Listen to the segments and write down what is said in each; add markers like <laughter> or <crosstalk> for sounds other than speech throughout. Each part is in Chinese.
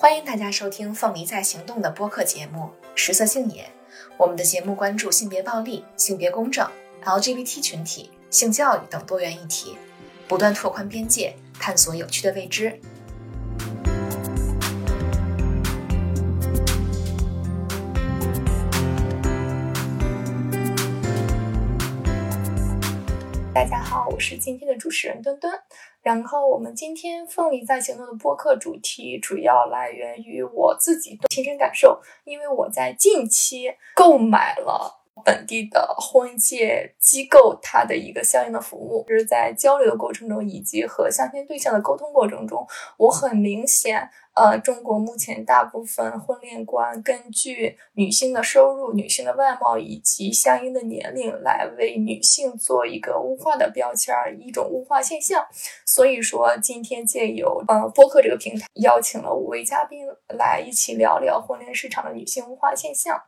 欢迎大家收听《凤梨在行动》的播客节目《食色性也》。我们的节目关注性别暴力、性别公正、LGBT 群体、性教育等多元议题，不断拓宽边界，探索有趣的未知。是今天的主持人墩墩。然后我们今天凤梨在行动的播客主题主要来源于我自己的亲身感受，因为我在近期购买了。本地的婚介机构，它的一个相应的服务，就是在交流的过程中，以及和相亲对象的沟通过程中，我很明显，呃，中国目前大部分婚恋观根据女性的收入、女性的外貌以及相应的年龄来为女性做一个物化的标签，一种物化现象。所以说，今天借由呃播客这个平台，邀请了五位嘉宾来一起聊聊婚恋市场的女性物化现象。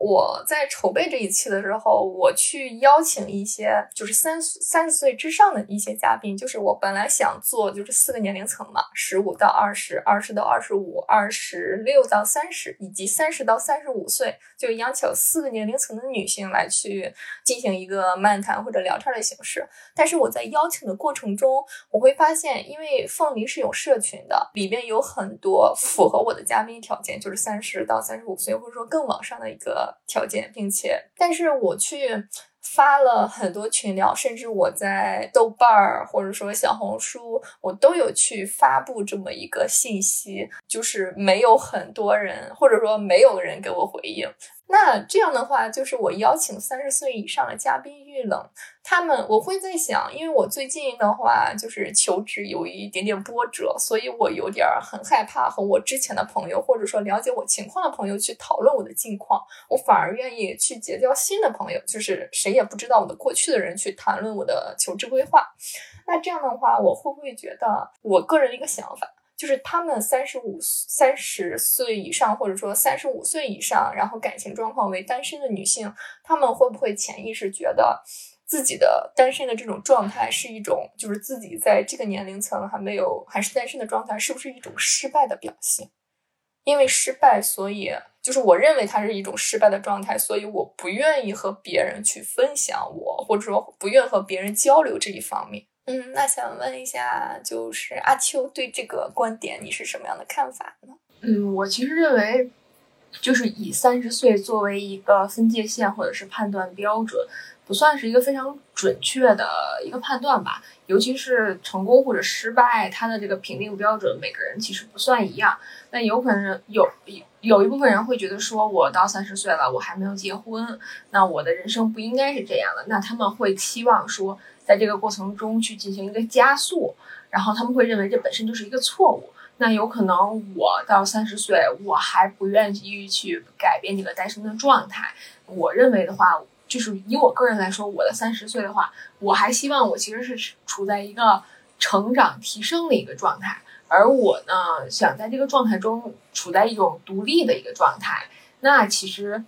我在筹备这一期的时候，我去邀请一些就是三三十岁之上的一些嘉宾，就是我本来想做就是四个年龄层嘛，十五到二十，二十到二十五，二十六到三十，以及三十到三十五岁，就邀请四个年龄层的女性来去进行一个漫谈或者聊天的形式。但是我在邀请的过程中，我会发现，因为凤梨是有社群的，里边有很多符合我的嘉宾条件，就是三十到三十五岁，或者说更往上的一个。条件，并且，但是我去发了很多群聊，甚至我在豆瓣儿或者说小红书，我都有去发布这么一个信息，就是没有很多人，或者说没有人给我回应。那这样的话，就是我邀请三十岁以上的嘉宾遇冷，他们我会在想，因为我最近的话就是求职有一点点波折，所以我有点很害怕和我之前的朋友或者说了解我情况的朋友去讨论我的近况，我反而愿意去结交新的朋友，就是谁也不知道我的过去的人去谈论我的求职规划。那这样的话，我会不会觉得我个人的一个想法？就是他们三十五、三十岁以上，或者说三十五岁以上，然后感情状况为单身的女性，他们会不会潜意识觉得自己的单身的这种状态是一种，就是自己在这个年龄层还没有还是单身的状态，是不是一种失败的表现？因为失败，所以就是我认为它是一种失败的状态，所以我不愿意和别人去分享我，或者说不愿和别人交流这一方面。嗯，那想问一下，就是阿秋对这个观点，你是什么样的看法呢？嗯，我其实认为，就是以三十岁作为一个分界线或者是判断标准，不算是一个非常准确的一个判断吧。尤其是成功或者失败，它的这个评定标准，每个人其实不算一样。那有可能有有一部分人会觉得说，我到三十岁了，我还没有结婚，那我的人生不应该是这样的。那他们会期望说。在这个过程中去进行一个加速，然后他们会认为这本身就是一个错误。那有可能我到三十岁，我还不愿意去改变这个单身的状态。我认为的话，就是以我个人来说，我的三十岁的话，我还希望我其实是处在一个成长提升的一个状态，而我呢，想在这个状态中处在一种独立的一个状态。那其实。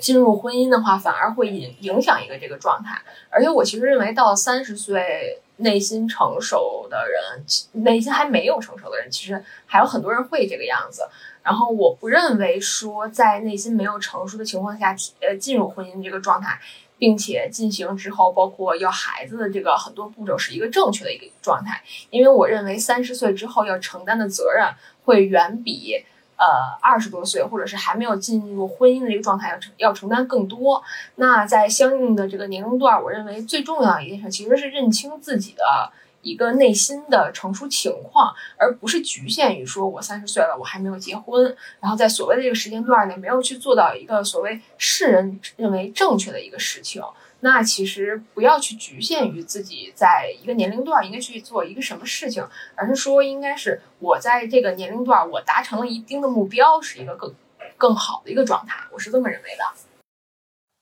进入婚姻的话，反而会影影响一个这个状态。而且我其实认为，到三十岁内心成熟的人，内心还没有成熟的人，其实还有很多人会这个样子。然后我不认为说，在内心没有成熟的情况下，呃，进入婚姻这个状态，并且进行之后，包括要孩子的这个很多步骤，是一个正确的一个状态。因为我认为，三十岁之后要承担的责任，会远比。呃，二十多岁或者是还没有进入婚姻的一个状态，要承要承担更多。那在相应的这个年龄段，我认为最重要一件事其实是认清自己的一个内心的成熟情况，而不是局限于说我三十岁了，我还没有结婚，然后在所谓的这个时间段内没有去做到一个所谓世人认为正确的一个事情。那其实不要去局限于自己在一个年龄段应该去做一个什么事情，而是说应该是我在这个年龄段我达成了一定的目标，是一个更更好的一个状态，我是这么认为的。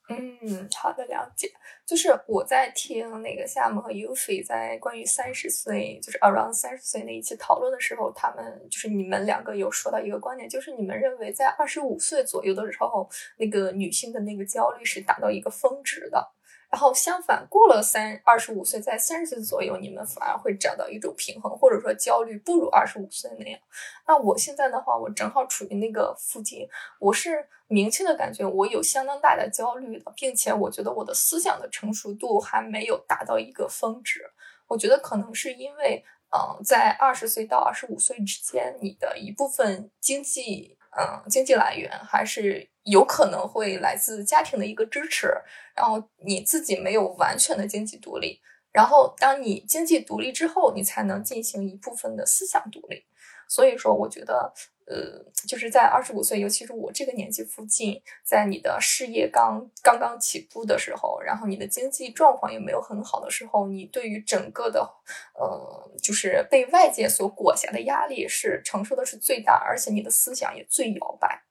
嗯，好的，了解。就是我在听那个夏木和 Ufi 在关于三十岁，就是 around 三十岁那一期讨论的时候，他们就是你们两个有说到一个观点，就是你们认为在二十五岁左右的时候，那个女性的那个焦虑是达到一个峰值的。然后相反，过了三二十五岁，在三十岁左右，你们反而会找到一种平衡，或者说焦虑不如二十五岁那样。那我现在的话，我正好处于那个附近，我是明确的感觉我有相当大的焦虑的，并且我觉得我的思想的成熟度还没有达到一个峰值。我觉得可能是因为，嗯，在二十岁到二十五岁之间，你的一部分经济，嗯，经济来源还是。有可能会来自家庭的一个支持，然后你自己没有完全的经济独立，然后当你经济独立之后，你才能进行一部分的思想独立。所以说，我觉得，呃，就是在二十五岁，尤其是我这个年纪附近，在你的事业刚刚刚起步的时候，然后你的经济状况也没有很好的时候，你对于整个的，呃，就是被外界所裹挟的压力是承受的是最大，而且你的思想也最摇摆。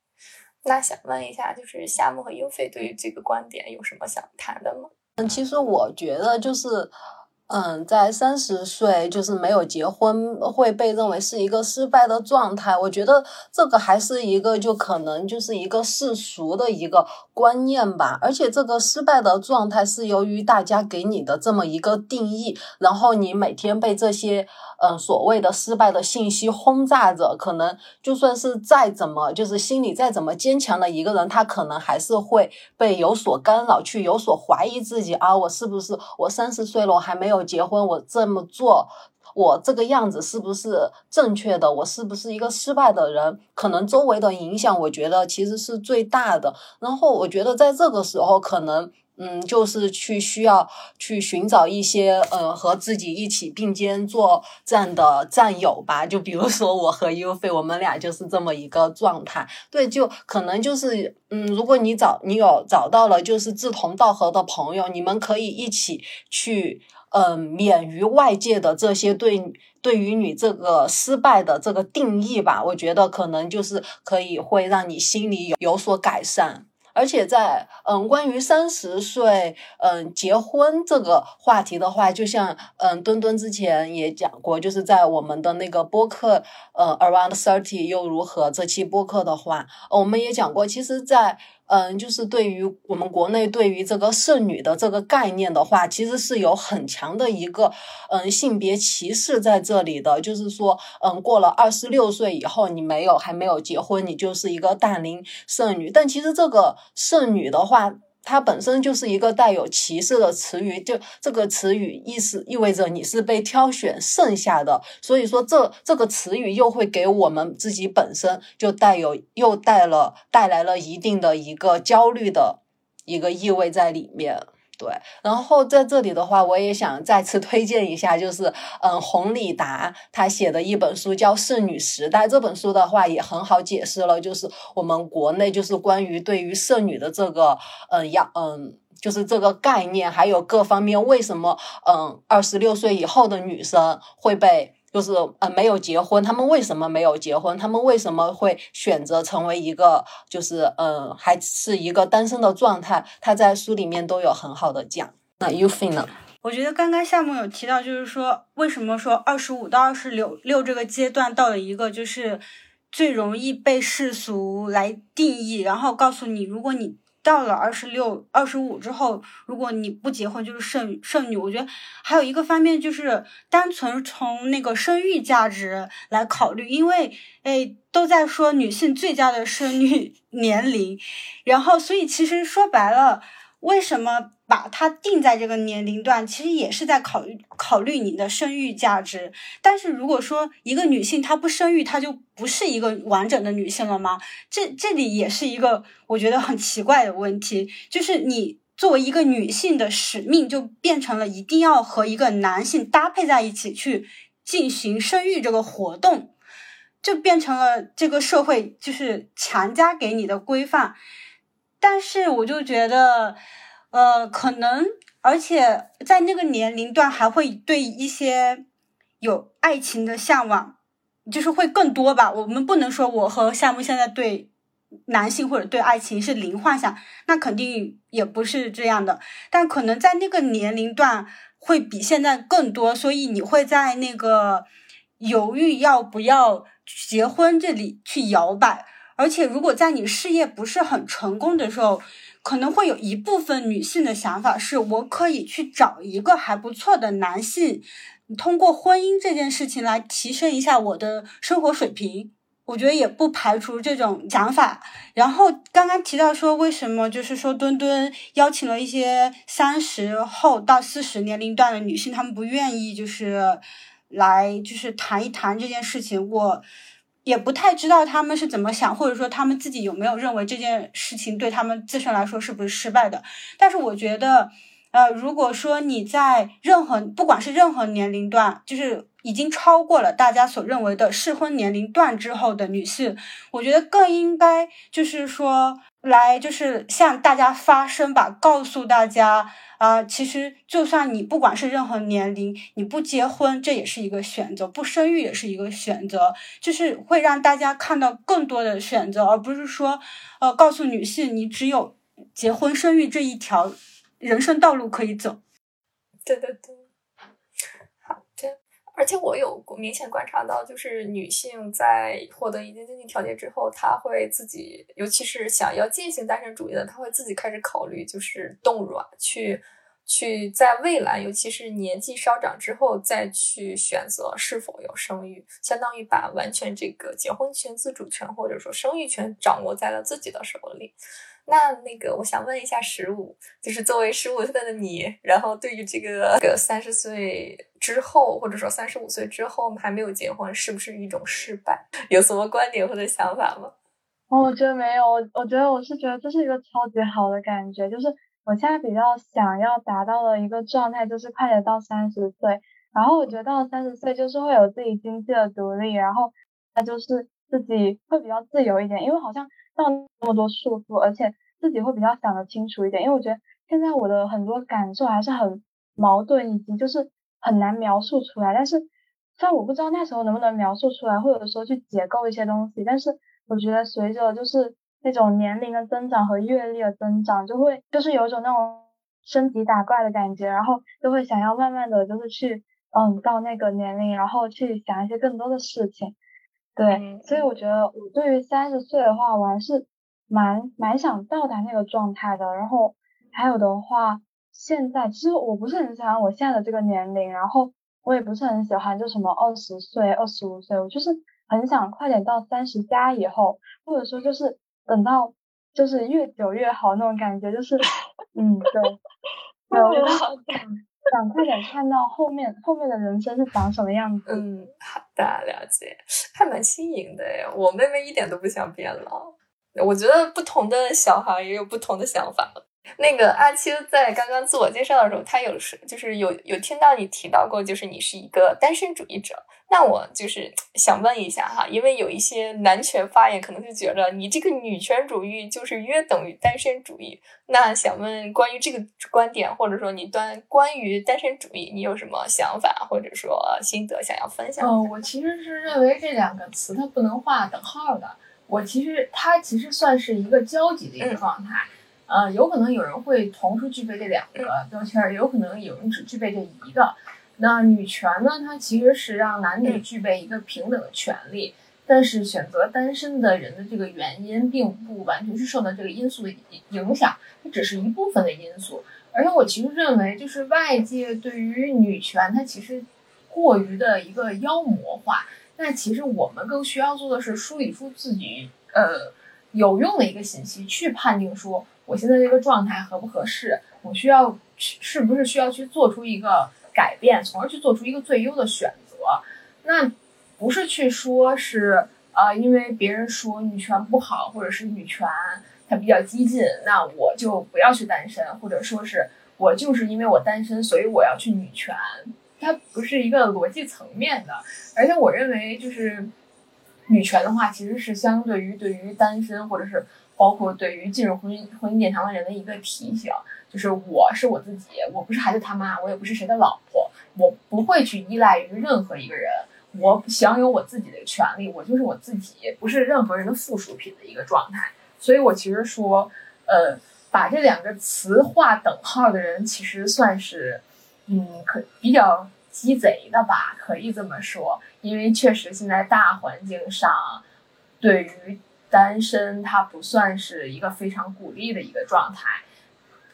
那想问一下，就是夏木和优菲对于这个观点有什么想谈的吗？嗯，其实我觉得就是。嗯，在三十岁就是没有结婚会被认为是一个失败的状态。我觉得这个还是一个就可能就是一个世俗的一个观念吧。而且这个失败的状态是由于大家给你的这么一个定义，然后你每天被这些嗯所谓的失败的信息轰炸着，可能就算是再怎么就是心里再怎么坚强的一个人，他可能还是会被有所干扰，去有所怀疑自己啊，我是不是我三十岁了，我还没有。结婚，我这么做，我这个样子是不是正确的？我是不是一个失败的人？可能周围的影响，我觉得其实是最大的。然后我觉得在这个时候，可能嗯，就是去需要去寻找一些呃和自己一起并肩作战的战友吧。就比如说我和 U 菲，我们俩就是这么一个状态。对，就可能就是嗯，如果你找你有找到了就是志同道合的朋友，你们可以一起去。嗯，免于外界的这些对对于你这个失败的这个定义吧，我觉得可能就是可以会让你心里有有所改善。而且在嗯，关于三十岁嗯结婚这个话题的话，就像嗯墩墩之前也讲过，就是在我们的那个播客呃 Around Thirty 又如何这期播客的话，我们也讲过，其实，在嗯，就是对于我们国内对于这个剩女的这个概念的话，其实是有很强的一个嗯性别歧视在这里的。就是说，嗯，过了二十六岁以后，你没有还没有结婚，你就是一个大龄剩女。但其实这个剩女的话。它本身就是一个带有歧视的词语，就这个词语意思意味着你是被挑选剩下的，所以说这这个词语又会给我们自己本身就带有又带了带来了一定的一个焦虑的一个意味在里面。对，然后在这里的话，我也想再次推荐一下，就是嗯，洪礼达他写的一本书叫《剩女时代》。这本书的话也很好解释了，就是我们国内就是关于对于剩女的这个嗯要嗯，就是这个概念，还有各方面为什么嗯二十六岁以后的女生会被。就是呃没有结婚，他们为什么没有结婚？他们为什么会选择成为一个就是嗯还是一个单身的状态？他在书里面都有很好的讲。那 Youfin 呢？我觉得刚刚夏目有提到，就是说为什么说二十五到二十六六这个阶段到了一个就是最容易被世俗来定义，然后告诉你，如果你。到了二十六、二十五之后，如果你不结婚，就是剩剩女。我觉得还有一个方面就是单纯从那个生育价值来考虑，因为诶都在说女性最佳的生育年龄，然后所以其实说白了。为什么把它定在这个年龄段？其实也是在考虑考虑你的生育价值。但是如果说一个女性她不生育，她就不是一个完整的女性了吗？这这里也是一个我觉得很奇怪的问题。就是你作为一个女性的使命，就变成了一定要和一个男性搭配在一起去进行生育这个活动，就变成了这个社会就是强加给你的规范。但是我就觉得，呃，可能，而且在那个年龄段还会对一些有爱情的向往，就是会更多吧。我们不能说我和夏木现在对男性或者对爱情是零幻想，那肯定也不是这样的。但可能在那个年龄段会比现在更多，所以你会在那个犹豫要不要结婚这里去摇摆。而且，如果在你事业不是很成功的时候，可能会有一部分女性的想法是，我可以去找一个还不错的男性，通过婚姻这件事情来提升一下我的生活水平。我觉得也不排除这种想法。然后刚刚提到说，为什么就是说墩墩邀请了一些三十后到四十年龄段的女性，她们不愿意就是来就是谈一谈这件事情。我也不太知道他们是怎么想，或者说他们自己有没有认为这件事情对他们自身来说是不是失败的。但是我觉得，呃，如果说你在任何不管是任何年龄段，就是已经超过了大家所认为的适婚年龄段之后的女性，我觉得更应该就是说来就是向大家发声吧，告诉大家啊、其实就算你不管是任何年龄，你不结婚这也是一个选择，不生育也是一个选择，就是会让大家看到更多的选择，而不是说呃告诉女性你只有结婚生育这一条人生道路可以走。对对对，而且我有明显观察到，就是女性在获得一定经济条件之后，她会自己，尤其是想要进行单身主义的，她会自己开始考虑，就是冻卵，去去在未来，尤其是年纪稍长之后，再去选择是否有生育，相当于把完全这个结婚权、自主权或者说生育权掌握在了自己的手里。那那个，我想问一下十五，就是作为十五岁的你，然后对于这个个三十岁之后，或者说三十五岁之后还没有结婚，是不是一种失败？有什么观点或者想法吗？哦，我觉得没有，我我觉得我是觉得这是一个超级好的感觉，就是我现在比较想要达到的一个状态，就是快点到三十岁，然后我觉得到三十岁就是会有自己经济的独立，然后那就是自己会比较自由一点，因为好像到那么多束缚，而且自己会比较想得清楚一点，因为我觉得现在我的很多感受还是很矛盾，以及就是很难描述出来，但是虽然我不知道那时候能不能描述出来，或者说去解构一些东西，但是我觉得随着就是那种年龄的增长和阅历的增长，就会就是有一种那种升级打怪的感觉，然后就会想要慢慢的就是去嗯到那个年龄，然后去想一些更多的事情。对，嗯所以我觉得我对于三十岁的话，我还是蛮蛮想到达那个状态的。然后还有的话，现在其实我不是很喜欢我现在的这个年龄，然后我也不是很喜欢就什么二十岁、二十五岁，我就是很想快点到三十加以后，或者说就是等到就是越久越好那种感觉，就是 <laughs> 嗯对，对，我就是想快点看到后面后面的人生是长什么样子。嗯，好的，了解，还蛮新颖的耶。我妹妹一点都不想变老。我觉得不同的小孩也有不同的想法。那个阿青在刚刚自我介绍的时候，他有是就是有有听到你提到过，就是你是一个单身主义者。那我就是 <tsk> 想问一下哈，因为有一些男权发言可能是觉得你这个女权主义就是约等于单身主义。那想问关于这个观点，或者说你端关于单身主义，你有什么想法或者说心得想要分享？嗯，我其实是认为这两个词它不能画等号的。我其实它其实算是一个交集的一个状态。呃，有可能有人会同时具备这两个标签儿，有可能有人只具备这一个。那女权呢，它其实是让男女具备一个平等的权利，但是选择单身的人的这个原因，并不完全是受到这个因素的影响，它只是一部分的因素。而且我其实认为，就是外界对于女权，它其实过于的一个妖魔化。那其实我们更需要做的是梳理出自己呃有用的一个信息，去判定说我现在这个状态合不合适，我需要是不是需要去做出一个改变，从而去做出一个最优的选择。那不是去说是呃，因为别人说女权不好，或者是女权它比较激进，那我就不要去单身，或者说是我就是因为我单身，所以我要去女权。它不是一个逻辑层面的，而且我认为就是女权的话，其实是相对于对于单身或者是包括对于进入婚姻婚姻殿堂的人的一个提醒，就是我是我自己，我不是孩子他妈，我也不是谁的老婆，我不会去依赖于任何一个人，我享有我自己的权利，我就是我自己，不是任何人的附属品的一个状态。所以我其实说，呃，把这两个词划等号的人，其实算是。嗯，可比较鸡贼的吧，可以这么说，因为确实现在大环境上，对于单身它不算是一个非常鼓励的一个状态，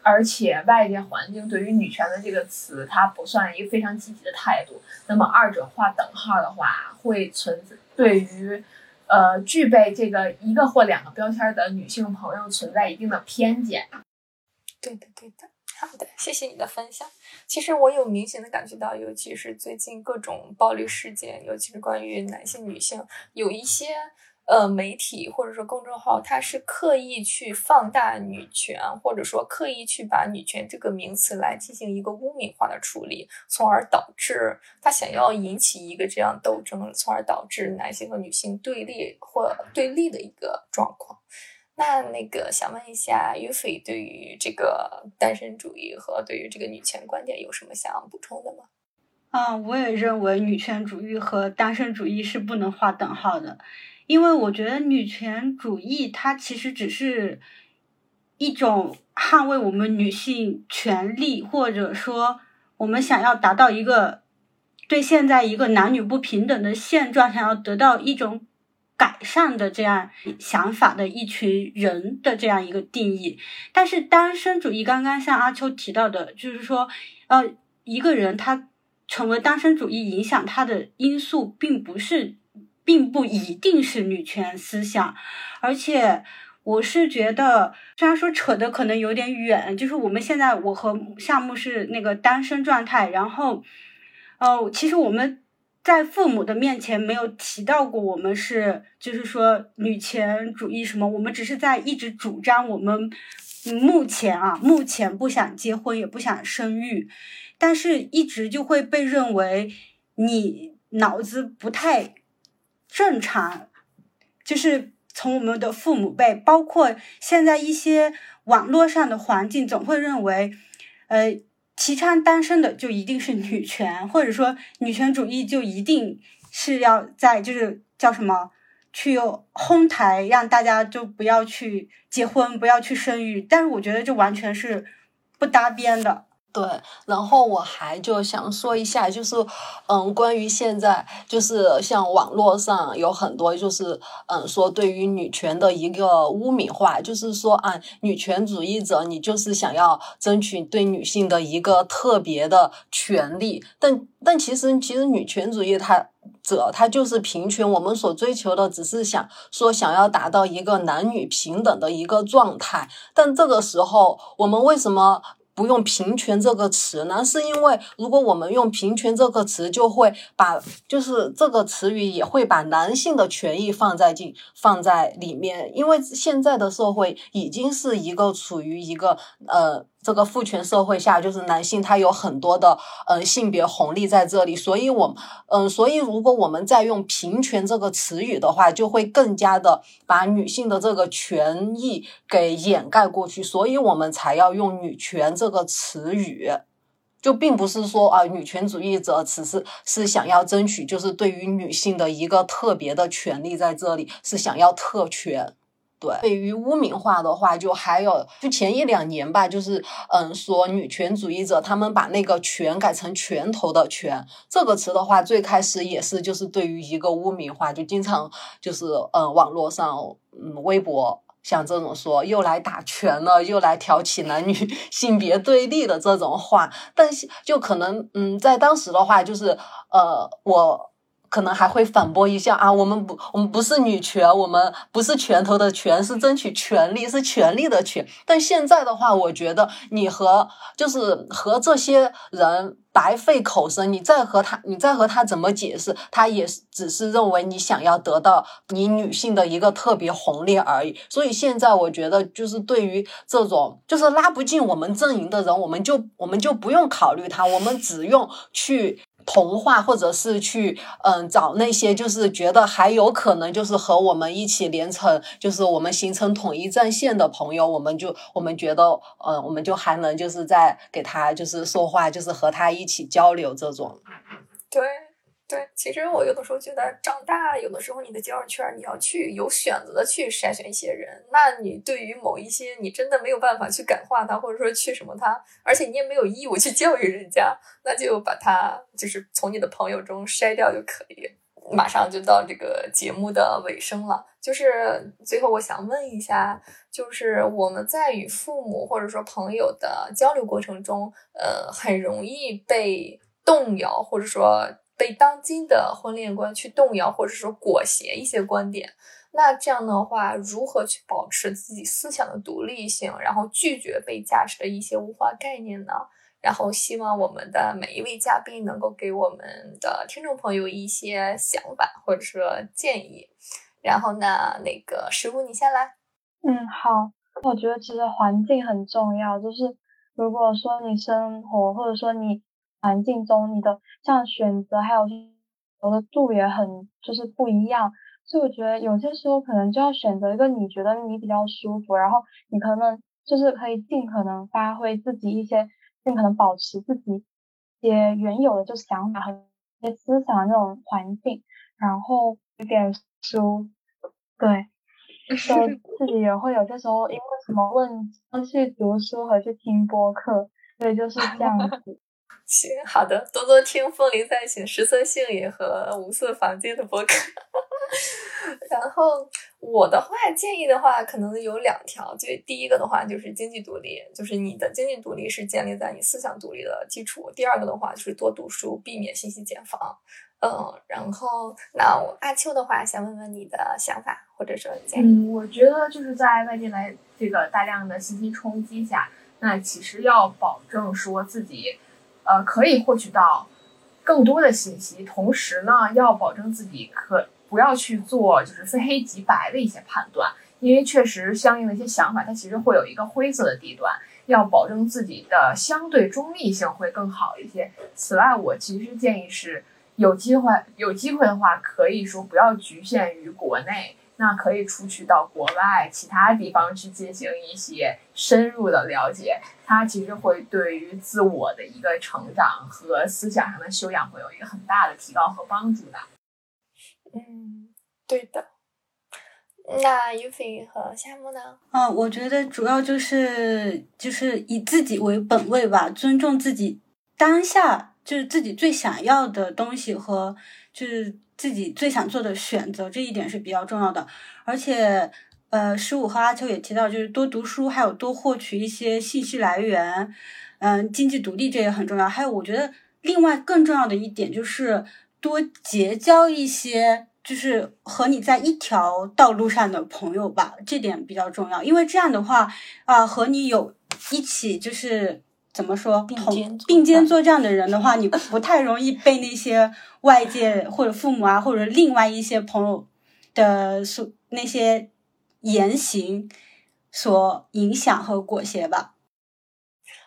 而且外界环境对于女权的这个词，它不算一个非常积极的态度。那么二者划等号的话，会存在对于呃具备这个一个或两个标签的女性朋友存在一定的偏见。对的，对的。好的，谢谢你的分享。其实我有明显的感觉到，尤其是最近各种暴力事件，尤其是关于男性、女性，有一些呃媒体或者说公众号，它是刻意去放大女权，或者说刻意去把女权这个名词来进行一个污名化的处理，从而导致他想要引起一个这样斗争，从而导致男性和女性对立或对立的一个状况。那那个想问一下，于飞对于这个单身主义和对于这个女权观点有什么想要补充的吗？啊，我也认为女权主义和单身主义是不能划等号的，因为我觉得女权主义它其实只是一种捍卫我们女性权利，或者说我们想要达到一个对现在一个男女不平等的现状，想要得到一种。改善的这样想法的一群人的这样一个定义，但是单身主义刚刚像阿秋提到的，就是说，呃，一个人他成为单身主义影响他的因素，并不是，并不一定是女权思想，而且我是觉得，虽然说扯的可能有点远，就是我们现在我和夏木是那个单身状态，然后，哦，其实我们。在父母的面前没有提到过我们是，就是说女权主义什么，我们只是在一直主张我们目前啊，目前不想结婚也不想生育，但是一直就会被认为你脑子不太正常，就是从我们的父母辈，包括现在一些网络上的环境，总会认为，呃。提倡单身的就一定是女权，或者说女权主义就一定是要在就是叫什么去哄抬，让大家就不要去结婚，不要去生育。但是我觉得这完全是不搭边的。对，然后我还就想说一下，就是，嗯，关于现在就是像网络上有很多就是，嗯，说对于女权的一个污名化，就是说啊，女权主义者你就是想要争取对女性的一个特别的权利，但但其实其实女权主义它者它就是平权，我们所追求的只是想说想要达到一个男女平等的一个状态，但这个时候我们为什么？不用平权这个词呢，是因为如果我们用平权这个词，就会把就是这个词语也会把男性的权益放在进放在里面，因为现在的社会已经是一个处于一个呃。这个父权社会下，就是男性他有很多的嗯性别红利在这里，所以我嗯，所以如果我们再用平权这个词语的话，就会更加的把女性的这个权益给掩盖过去，所以我们才要用女权这个词语，就并不是说啊，女权主义者只是是想要争取就是对于女性的一个特别的权利在这里，是想要特权。对，对于污名化的话，就还有就前一两年吧，就是嗯，说女权主义者他们把那个“拳”改成拳头的“拳”这个词的话，最开始也是就是对于一个污名化，就经常就是嗯，网络上嗯，微博像这种说又来打拳了，又来挑起男女 <laughs> 性别对立的这种话，但是就可能嗯，在当时的话，就是呃，我。可能还会反驳一下啊，我们不，我们不是女权，我们不是拳头的权，是争取权利，是权利的权。但现在的话，我觉得你和就是和这些人白费口舌，你再和他，你再和他怎么解释，他也是只是认为你想要得到你女性的一个特别红利而已。所以现在我觉得，就是对于这种就是拉不进我们阵营的人，我们就我们就不用考虑他，我们只用去。同化，或者是去嗯找那些就是觉得还有可能就是和我们一起连成，就是我们形成统一战线的朋友，我们就我们觉得嗯我们就还能就是在给他就是说话，就是和他一起交流这种。对。对，其实我有的时候觉得长大，有的时候你的交友圈你要去有选择的去筛选一些人。那你对于某一些你真的没有办法去感化他，或者说去什么他，而且你也没有义务去教育人家，那就把他就是从你的朋友中筛掉就可以。马上就到这个节目的尾声了，就是最后我想问一下，就是我们在与父母或者说朋友的交流过程中，呃，很容易被动摇，或者说被当今的婚恋观去动摇，或者说裹挟一些观点。那这样的话，如何去保持自己思想的独立性，然后拒绝被加持的一些物化概念呢？然后希望我们的每一位嘉宾能够给我们的听众朋友一些想法或者说建议。然后呢，那个师傅你先来。嗯，好。我觉得其实环境很重要，就是如果说你生活或者说你环境中你的像选择还有有的度也很就是不一样，所以我觉得有些时候可能就要选择一个你觉得你比较舒服，然后你可能就是可以尽可能发挥自己一些。尽可能保持自己一些原有的就想法和一些思想的那种环境，然后有点书，对，<laughs> 就自己也会有些时候因为什么问题去读书和去听播客，所以就是这样子。行，好的，多多听《风铃在行》十色性也和无色房间的播客。<laughs> 然后我的话建议的话，可能有两条。就第一个的话，就是经济独立，就是你的经济独立是建立在你思想独立的基础。第二个的话，就是多读书，避免信息茧房。嗯，然后那我阿秋的话，想问问你的想法或者说建议。嗯，我觉得就是在外界来这个大量的信息冲击下，那其实要保证说自己，呃，可以获取到更多的信息，同时呢，要保证自己可。不要去做就是非黑即白的一些判断，因为确实相应的一些想法，它其实会有一个灰色的地段，要保证自己的相对中立性会更好一些。此外，我其实建议是有机会有机会的话，可以说不要局限于国内，那可以出去到国外其他地方去进行一些深入的了解，它其实会对于自我的一个成长和思想上的修养会有一个很大的提高和帮助的。嗯，对的。那 u f 和夏木呢？嗯，我觉得主要就是就是以自己为本位吧，尊重自己当下就是自己最想要的东西和就是自己最想做的选择，这一点是比较重要的。而且，呃，十五和阿秋也提到，就是多读书，还有多获取一些信息来源。嗯，经济独立这也很重要。还有，我觉得另外更重要的一点就是。多结交一些就是和你在一条道路上的朋友吧，这点比较重要。因为这样的话，啊，和你有一起就是怎么说并肩并肩作战的人的话，你不太容易被那些外界或者父母啊，或者另外一些朋友的所那些言行所影响和裹挟吧。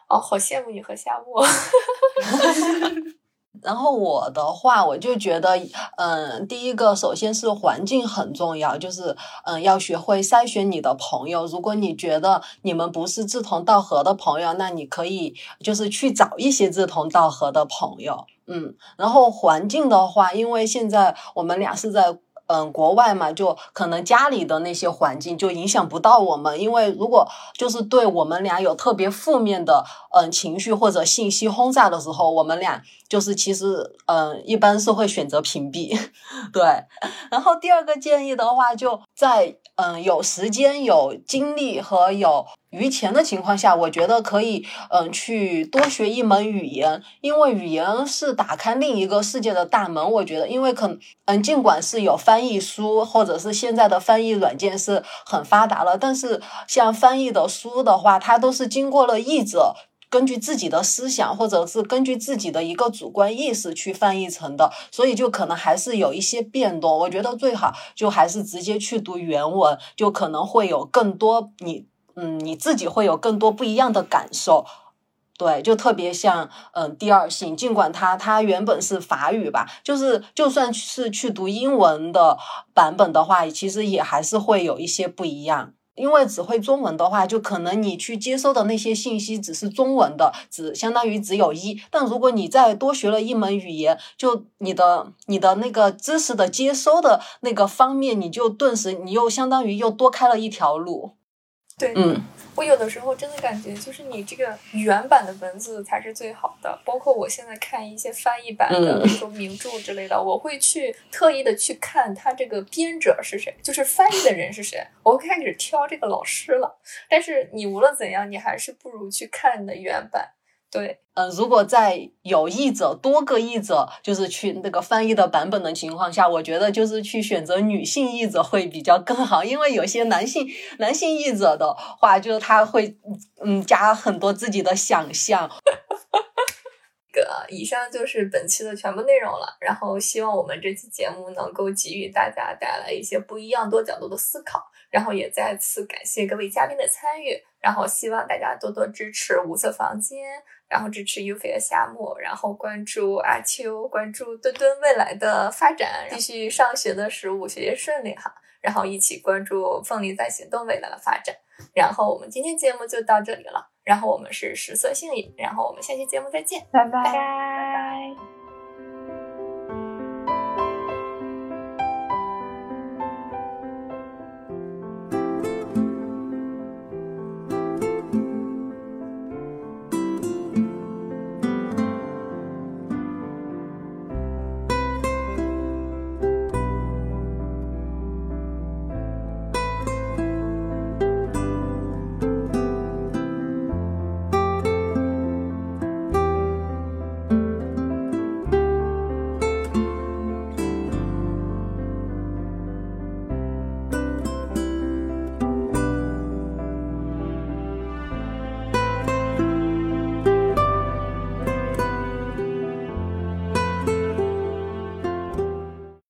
哦，好羡慕你和夏沫。<laughs> 然后我的话，我就觉得，嗯，第一个首先是环境很重要，就是嗯，要学会筛选你的朋友。如果你觉得你们不是志同道合的朋友，那你可以就是去找一些志同道合的朋友。嗯，然后环境的话，因为现在我们俩是在。嗯，国外嘛，就可能家里的那些环境就影响不到我们，因为如果就是对我们俩有特别负面的嗯情绪或者信息轰炸的时候，我们俩就是其实嗯一般是会选择屏蔽，<laughs> 对。然后第二个建议的话，就在嗯有时间、有精力和有。余钱的情况下，我觉得可以，嗯，去多学一门语言，因为语言是打开另一个世界的大门。我觉得，因为可，嗯，尽管是有翻译书，或者是现在的翻译软件是很发达了，但是像翻译的书的话，它都是经过了译者根据自己的思想，或者是根据自己的一个主观意识去翻译成的，所以就可能还是有一些变动。我觉得最好就还是直接去读原文，就可能会有更多你。嗯，你自己会有更多不一样的感受，对，就特别像嗯第二性，尽管它它原本是法语吧，就是就算是去读英文的版本的话，其实也还是会有一些不一样。因为只会中文的话，就可能你去接收的那些信息只是中文的，只相当于只有一。但如果你再多学了一门语言，就你的你的那个知识的接收的那个方面，你就顿时你又相当于又多开了一条路。对，嗯，我有的时候真的感觉，就是你这个原版的文字才是最好的。包括我现在看一些翻译版的，嗯比如说名著之类的，我会去特意的去看他这个编者是谁，就是翻译的人是谁，我会开始挑这个老师了。但是你无论怎样，你还是不如去看你的原版。对，嗯，如果在有译者多个译者就是去那个翻译的版本的情况下，我觉得就是去选择女性译者会比较更好，因为有些男性男性译者的话，就是他会嗯加很多自己的想象。<laughs> 个以上就是本期的全部内容了。然后希望我们这期节目能够给予大家带来一些不一样、多角度的思考。然后也再次感谢各位嘉宾的参与。然后希望大家多多支持五色房间，然后支持 U 菲的夏沫，然后关注阿秋，关注墩墩未来的发展。继续上学的十五，学业顺利哈。然后一起关注凤梨在行动未来的发展。然后我们今天节目就到这里了。然后我们是食色性也，然后我们下期节目再见。拜拜。拜拜